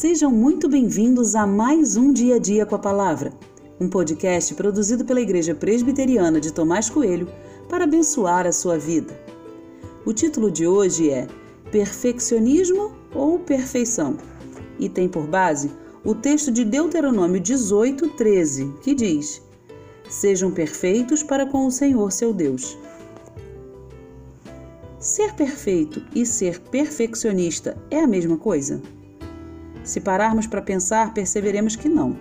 Sejam muito bem-vindos a mais um Dia a Dia com a Palavra, um podcast produzido pela Igreja Presbiteriana de Tomás Coelho para abençoar a sua vida. O título de hoje é Perfeccionismo ou Perfeição? E tem por base o texto de Deuteronômio 18, 13, que diz: Sejam perfeitos para com o Senhor seu Deus. Ser perfeito e ser perfeccionista é a mesma coisa? Se pararmos para pensar, perceberemos que não.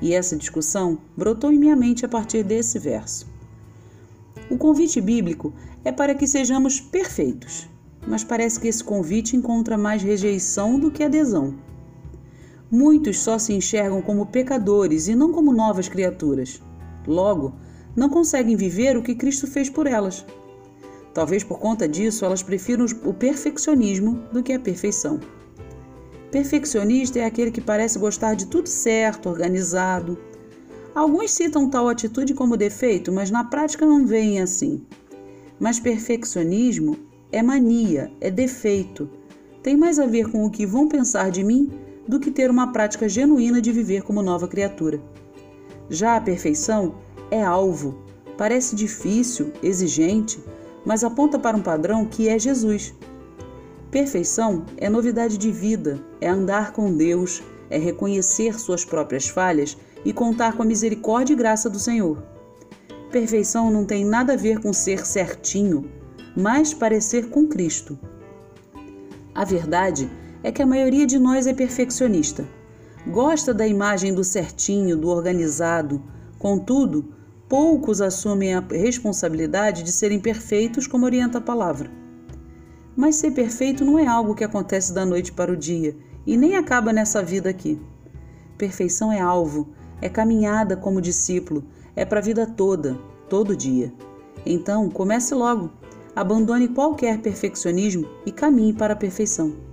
E essa discussão brotou em minha mente a partir desse verso. O convite bíblico é para que sejamos perfeitos, mas parece que esse convite encontra mais rejeição do que adesão. Muitos só se enxergam como pecadores e não como novas criaturas. Logo, não conseguem viver o que Cristo fez por elas. Talvez por conta disso elas prefiram o perfeccionismo do que a perfeição. Perfeccionista é aquele que parece gostar de tudo certo, organizado. Alguns citam tal atitude como defeito, mas na prática não veem assim. Mas perfeccionismo é mania, é defeito. Tem mais a ver com o que vão pensar de mim do que ter uma prática genuína de viver como nova criatura. Já a perfeição é alvo, parece difícil, exigente, mas aponta para um padrão que é Jesus. Perfeição é novidade de vida, é andar com Deus, é reconhecer suas próprias falhas e contar com a misericórdia e graça do Senhor. Perfeição não tem nada a ver com ser certinho, mas parecer com Cristo. A verdade é que a maioria de nós é perfeccionista. Gosta da imagem do certinho, do organizado. Contudo, poucos assumem a responsabilidade de serem perfeitos, como orienta a palavra. Mas ser perfeito não é algo que acontece da noite para o dia e nem acaba nessa vida aqui. Perfeição é alvo, é caminhada como discípulo, é para a vida toda, todo dia. Então, comece logo. Abandone qualquer perfeccionismo e caminhe para a perfeição.